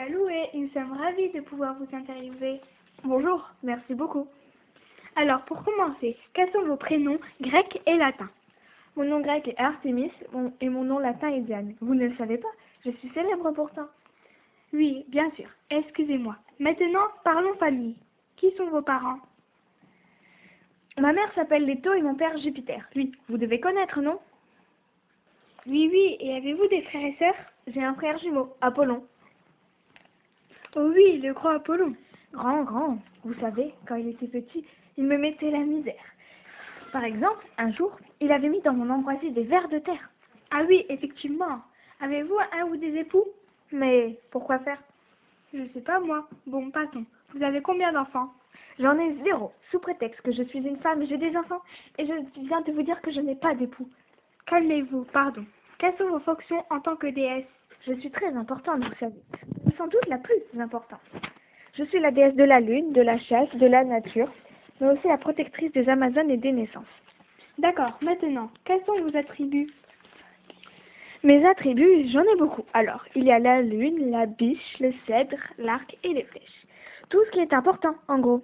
Salut et nous sommes ravis de pouvoir vous interviewer. Bonjour, merci beaucoup. Alors, pour commencer, quels sont vos prénoms grecs et latins? Mon nom grec est Artemis et mon nom latin est Diane. Vous ne le savez pas Je suis célèbre pourtant. Oui, bien sûr. Excusez-moi. Maintenant, parlons famille. Qui sont vos parents? Ma mère s'appelle Leto et mon père Jupiter. Lui, vous devez connaître, non? Oui, oui. Et avez-vous des frères et sœurs? J'ai un frère jumeau, Apollon. Oh oui, le grand Apollon. Grand, grand. Vous savez, quand il était petit, il me mettait la misère. Par exemple, un jour, il avait mis dans mon ambroisie des vers de terre. Ah oui, effectivement. Avez-vous un ou des époux? Mais pourquoi faire? Je sais pas moi. Bon, passons. Vous avez combien d'enfants? J'en ai zéro, sous prétexte que je suis une femme, j'ai des enfants, et je viens de vous dire que je n'ai pas d'époux. Calmez-vous, pardon. Quelles sont vos fonctions en tant que déesse? Je suis très importante, vous savez. Sans doute la plus importante. Je suis la déesse de la lune, de la chasse, de la nature, mais aussi la protectrice des Amazones et des naissances. D'accord, maintenant, quels sont vos attributs? Mes attributs, j'en ai beaucoup. Alors, il y a la lune, la biche, le cèdre, l'arc et les flèches. Tout ce qui est important, en gros.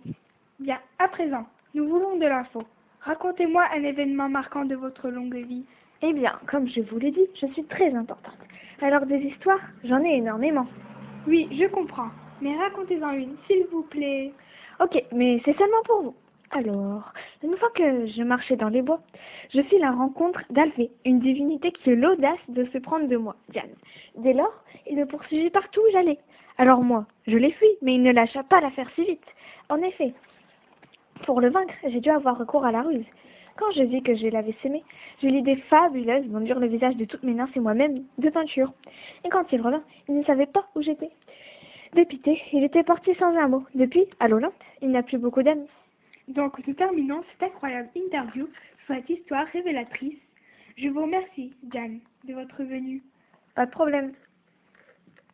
Bien, à présent, nous voulons de l'info. Racontez-moi un événement marquant de votre longue vie. Eh bien, comme je vous l'ai dit, je suis très importante. Alors des histoires, j'en ai énormément. Oui, je comprends. Mais racontez-en une, s'il vous plaît. Ok, mais c'est seulement pour vous. Alors, une fois que je marchais dans les bois, je fis la rencontre d'Alphée, une divinité qui eut l'audace de se prendre de moi, Diane. Dès lors, il me poursuivit partout où j'allais. Alors moi, je l'ai fui, mais il ne lâcha pas l'affaire si vite. En effet, pour le vaincre, j'ai dû avoir recours à la ruse. Quand je vis que je l'avais sémé, j'ai l'idée fabuleuse d'enduire le visage de toutes mes nymphes et moi-même de peinture. Et quand il revint, il ne savait pas où j'étais. Dépité, il était parti sans un mot. Depuis, à l'Olympe, il n'a plus beaucoup d'amis. Donc, nous terminons cette incroyable interview sur cette histoire révélatrice. Je vous remercie, Diane, de votre venue. Pas de problème.